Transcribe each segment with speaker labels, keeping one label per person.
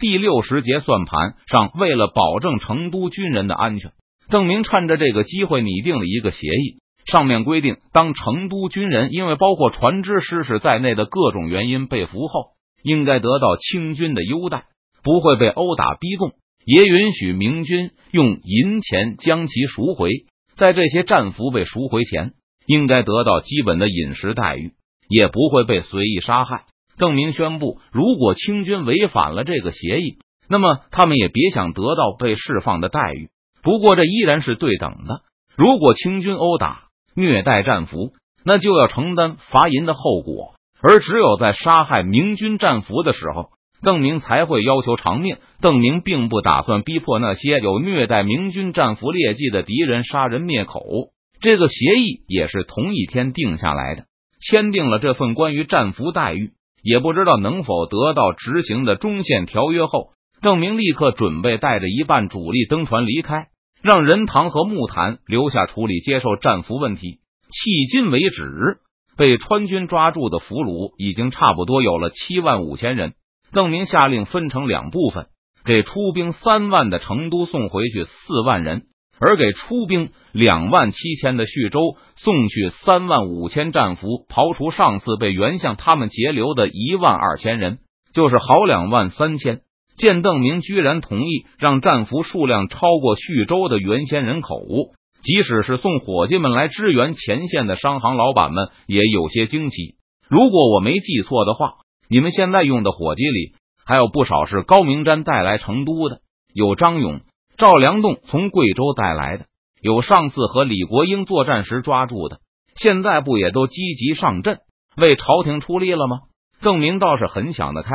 Speaker 1: 第六十节算盘上，为了保证成都军人的安全，邓明趁着这个机会拟定了一个协议。上面规定，当成都军人因为包括船只失事在内的各种原因被俘后，应该得到清军的优待，不会被殴打逼供，也允许明军用银钱将其赎回。在这些战俘被赎回前，应该得到基本的饮食待遇，也不会被随意杀害。邓明宣布，如果清军违反了这个协议，那么他们也别想得到被释放的待遇。不过，这依然是对等的。如果清军殴打，虐待战俘，那就要承担罚银的后果。而只有在杀害明军战俘的时候，邓明才会要求偿命。邓明并不打算逼迫那些有虐待明军战俘劣迹的敌人杀人灭口。这个协议也是同一天定下来的。签订了这份关于战俘待遇，也不知道能否得到执行的中线条约后，邓明立刻准备带着一半主力登船离开。让任堂和木坛留下处理接受战俘问题。迄今为止，被川军抓住的俘虏已经差不多有了七万五千人。邓明下令分成两部分，给出兵三万的成都送回去四万人，而给出兵两万七千的叙州送去三万五千战俘。刨除上次被原向他们截留的一万二千人，就是好两万三千。见邓明居然同意让战俘数量超过叙州的原先人口，即使是送伙计们来支援前线的商行老板们也有些惊奇。如果我没记错的话，你们现在用的伙计里还有不少是高明瞻带来成都的，有张勇、赵良栋从贵州带来的，有上次和李国英作战时抓住的，现在不也都积极上阵为朝廷出力了吗？邓明倒是很想得开。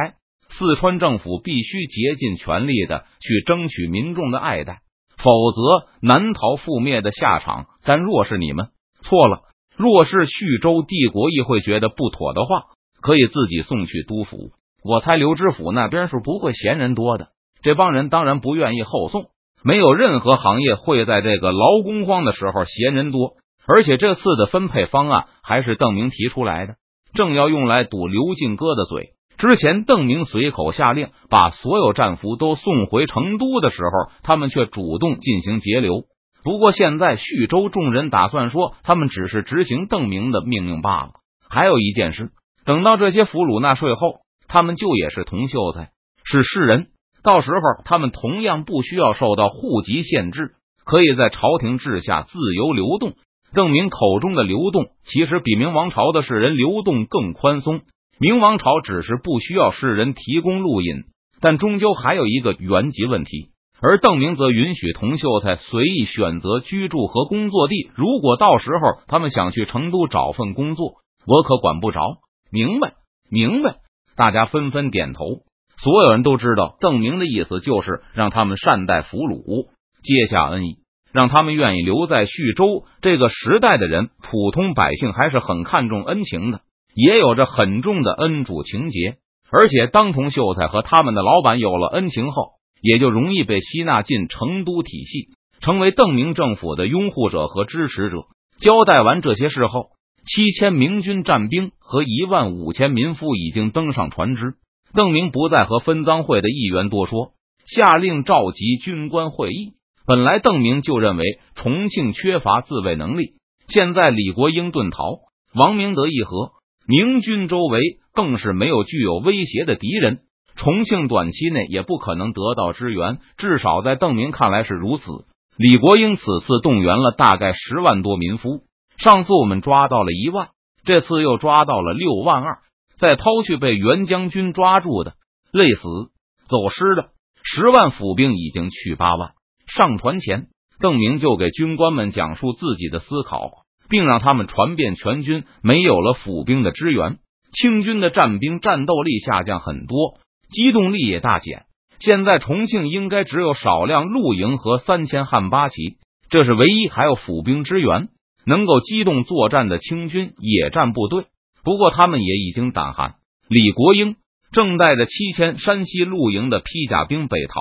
Speaker 1: 四川政府必须竭尽全力的去争取民众的爱戴，否则难逃覆灭的下场。但若是你们错了，若是叙州帝国议会觉得不妥的话，可以自己送去督府。我猜刘知府那边是不会嫌人多的。这帮人当然不愿意后送。没有任何行业会在这个劳工荒的时候闲人多。而且这次的分配方案还是邓明提出来的，正要用来堵刘进哥的嘴。之前，邓明随口下令把所有战俘都送回成都的时候，他们却主动进行截留。不过，现在叙州众人打算说，他们只是执行邓明的命令罢了。还有一件事，等到这些俘虏纳税后，他们就也是同秀才，是士人，到时候他们同样不需要受到户籍限制，可以在朝廷治下自由流动。邓明口中的流动，其实比明王朝的士人流动更宽松。明王朝只是不需要世人提供路引，但终究还有一个原籍问题。而邓明则允许童秀才随意选择居住和工作地。如果到时候他们想去成都找份工作，我可管不着。明白？明白？大家纷纷点头。所有人都知道，邓明的意思就是让他们善待俘虏，接下恩义，让他们愿意留在叙州。这个时代的人，普通百姓还是很看重恩情的。也有着很重的恩主情节，而且当同秀才和他们的老板有了恩情后，也就容易被吸纳进成都体系，成为邓明政府的拥护者和支持者。交代完这些事后，七千明军战兵和一万五千民夫已经登上船只。邓明不再和分赃会的议员多说，下令召集军官会议。本来邓明就认为重庆缺乏自卫能力，现在李国英遁逃，王明德议和。明军周围更是没有具有威胁的敌人，重庆短期内也不可能得到支援，至少在邓明看来是如此。李国英此次动员了大概十万多民夫，上次我们抓到了一万，这次又抓到了六万二，再抛去被袁将军抓住的、累死、走失的十万府兵，已经去八万。上船前，邓明就给军官们讲述自己的思考。并让他们传遍全军，没有了府兵的支援，清军的战兵战斗力下降很多，机动力也大减。现在重庆应该只有少量露营和三千汉八旗，这是唯一还有府兵支援能够机动作战的清军野战部队。不过他们也已经胆寒。李国英正带着七千山西露营的披甲兵北逃，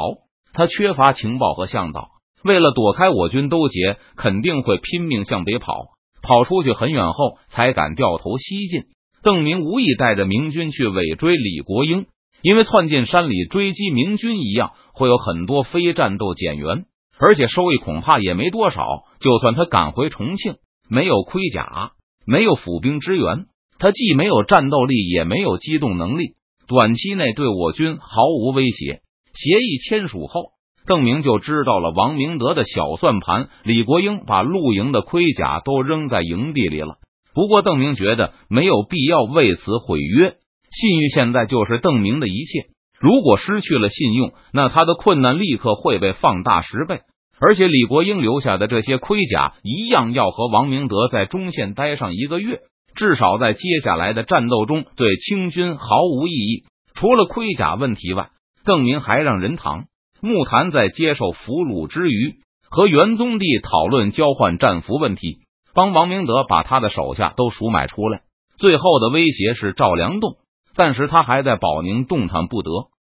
Speaker 1: 他缺乏情报和向导，为了躲开我军兜截，肯定会拼命向北跑。跑出去很远后，才敢掉头西进。邓明无意带着明军去尾追李国英，因为窜进山里追击明军一样，会有很多非战斗减员，而且收益恐怕也没多少。就算他赶回重庆，没有盔甲，没有府兵支援，他既没有战斗力，也没有机动能力，短期内对我军毫无威胁。协议签署后，邓明就知道了王明德的小算盘。李国英把露营的盔甲都扔在营地里了。不过，邓明觉得没有必要为此毁约。信誉现在就是邓明的一切。如果失去了信用，那他的困难立刻会被放大十倍。而且，李国英留下的这些盔甲一样要和王明德在中线待上一个月，至少在接下来的战斗中对清军毫无意义。除了盔甲问题外，邓明还让任堂、木坛在接受俘虏之余，和元宗帝讨论交换战俘问题，帮王明德把他的手下都赎买出来。最后的威胁是赵良栋，暂时他还在保宁动弹不得。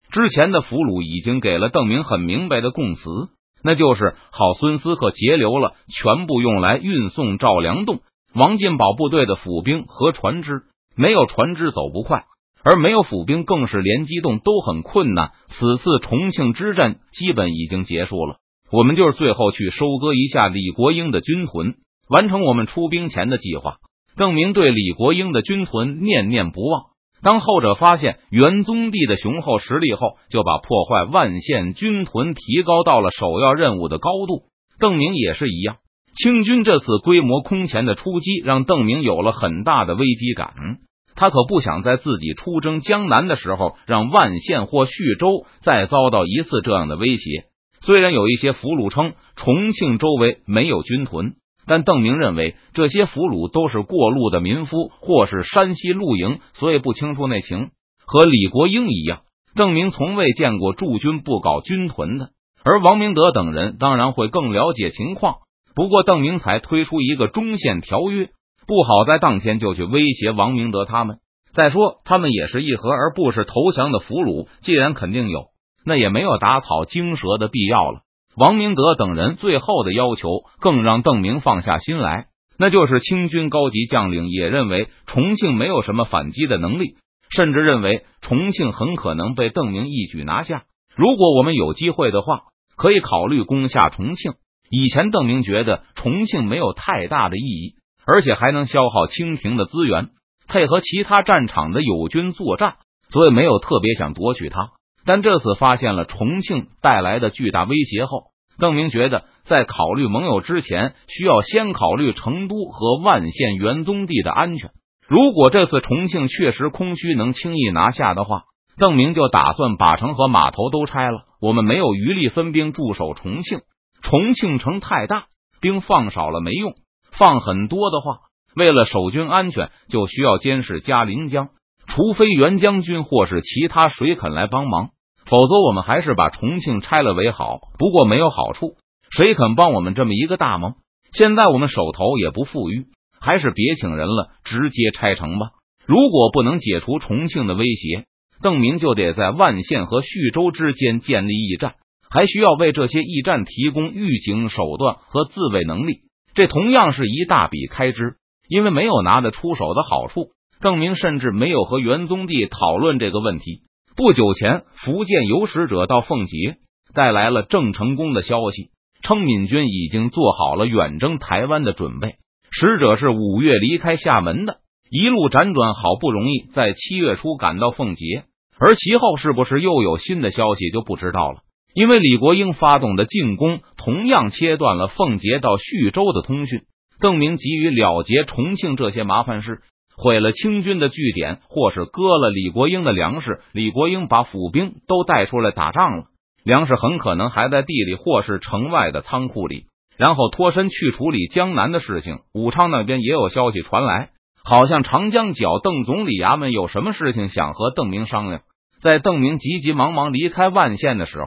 Speaker 1: 之前的俘虏已经给了邓明很明白的供词，那就是好孙思克截留了，全部用来运送赵良栋、王进宝部队的府兵和船只，没有船只走不快。而没有府兵，更是连机动都很困难。此次重庆之战基本已经结束了，我们就是最后去收割一下李国英的军屯，完成我们出兵前的计划。邓明对李国英的军屯念念不忘。当后者发现元宗帝的雄厚实力后，就把破坏万县军屯提高到了首要任务的高度。邓明也是一样，清军这次规模空前的出击，让邓明有了很大的危机感。他可不想在自己出征江南的时候，让万县或叙州再遭到一次这样的威胁。虽然有一些俘虏称重庆周围没有军屯，但邓明认为这些俘虏都是过路的民夫或是山西露营，所以不清楚内情。和李国英一样，邓明从未见过驻军不搞军屯的，而王明德等人当然会更了解情况。不过，邓明才推出一个中线条约。不好在当天就去威胁王明德他们。再说，他们也是议和，而不是投降的俘虏。既然肯定有，那也没有打草惊蛇的必要了。王明德等人最后的要求更让邓明放下心来，那就是清军高级将领也认为重庆没有什么反击的能力，甚至认为重庆很可能被邓明一举拿下。如果我们有机会的话，可以考虑攻下重庆。以前邓明觉得重庆没有太大的意义。而且还能消耗清廷的资源，配合其他战场的友军作战，所以没有特别想夺取它。但这次发现了重庆带来的巨大威胁后，邓明觉得在考虑盟友之前，需要先考虑成都和万县元宗地的安全。如果这次重庆确实空虚，能轻易拿下的话，邓明就打算把城和码头都拆了。我们没有余力分兵驻守重庆，重庆城太大，兵放少了没用。放很多的话，为了守军安全，就需要监视嘉陵江。除非袁将军或是其他谁肯来帮忙，否则我们还是把重庆拆了为好。不过没有好处，谁肯帮我们这么一个大忙？现在我们手头也不富裕，还是别请人了，直接拆城吧。如果不能解除重庆的威胁，邓明就得在万县和徐州之间建立驿站，还需要为这些驿站提供预警手段和自卫能力。这同样是一大笔开支，因为没有拿得出手的好处，邓明甚至没有和元宗帝讨论这个问题。不久前，福建有使者到奉节，带来了郑成功的消息，称闽军已经做好了远征台湾的准备。使者是五月离开厦门的，一路辗转，好不容易在七月初赶到奉节，而其后是不是又有新的消息就不知道了。因为李国英发动的进攻同样切断了奉节到徐州的通讯，邓明急于了结重庆这些麻烦事，毁了清军的据点，或是割了李国英的粮食。李国英把府兵都带出来打仗了，粮食很可能还在地里或是城外的仓库里，然后脱身去处理江南的事情。武昌那边也有消息传来，好像长江角邓总理衙门有什么事情想和邓明商量。在邓明急急忙忙离开万县的时候。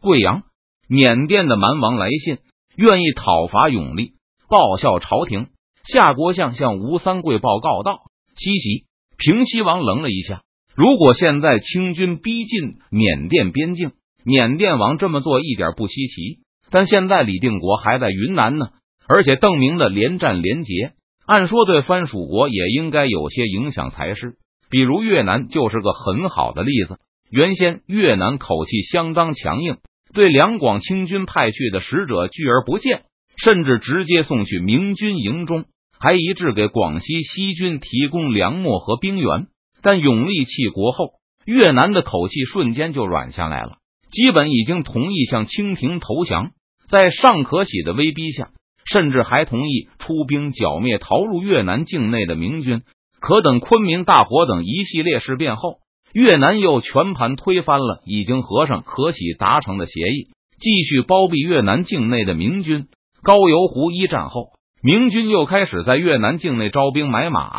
Speaker 1: 贵阳、缅甸的蛮王来信，愿意讨伐永历，报效朝廷。夏国相向吴三桂报告道：“西袭。”平西王愣了一下。如果现在清军逼近缅甸边境，缅甸王这么做一点不稀奇。但现在李定国还在云南呢，而且邓明的连战连捷，按说对藩属国也应该有些影响才是。比如越南就是个很好的例子。原先越南口气相当强硬，对两广清军派去的使者拒而不见，甚至直接送去明军营中，还一致给广西西军提供粮秣和兵源。但永历弃国后，越南的口气瞬间就软下来了，基本已经同意向清廷投降。在尚可喜的威逼下，甚至还同意出兵剿灭逃入越南境内的明军。可等昆明大火等一系列事变后，越南又全盘推翻了已经和尚可喜达成的协议，继续包庇越南境内的明军。高邮湖一战后，明军又开始在越南境内招兵买马。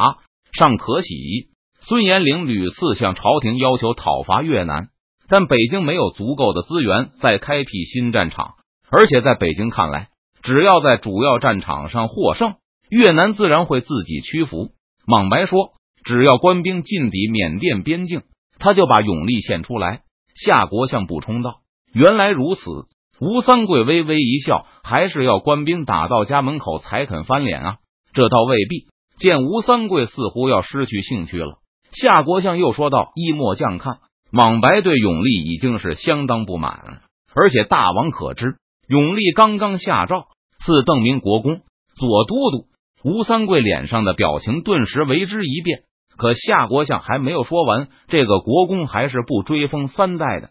Speaker 1: 尚可喜、孙延龄屡次向朝廷要求讨伐越南，但北京没有足够的资源再开辟新战场。而且在北京看来，只要在主要战场上获胜，越南自然会自己屈服。莽白说：“只要官兵进抵缅甸边境，他就把永历献出来。”夏国相补充道：“原来如此。”吴三桂微微一笑：“还是要官兵打到家门口才肯翻脸啊？”这倒未必。见吴三桂似乎要失去兴趣了，夏国相又说道：“依末将看，莽白对永历已经是相当不满，而且大王可知。”永历刚刚下诏赐邓明国公、左都督，吴三桂脸上的表情顿时为之一变。可夏国相还没有说完，这个国公还是不追封三代的。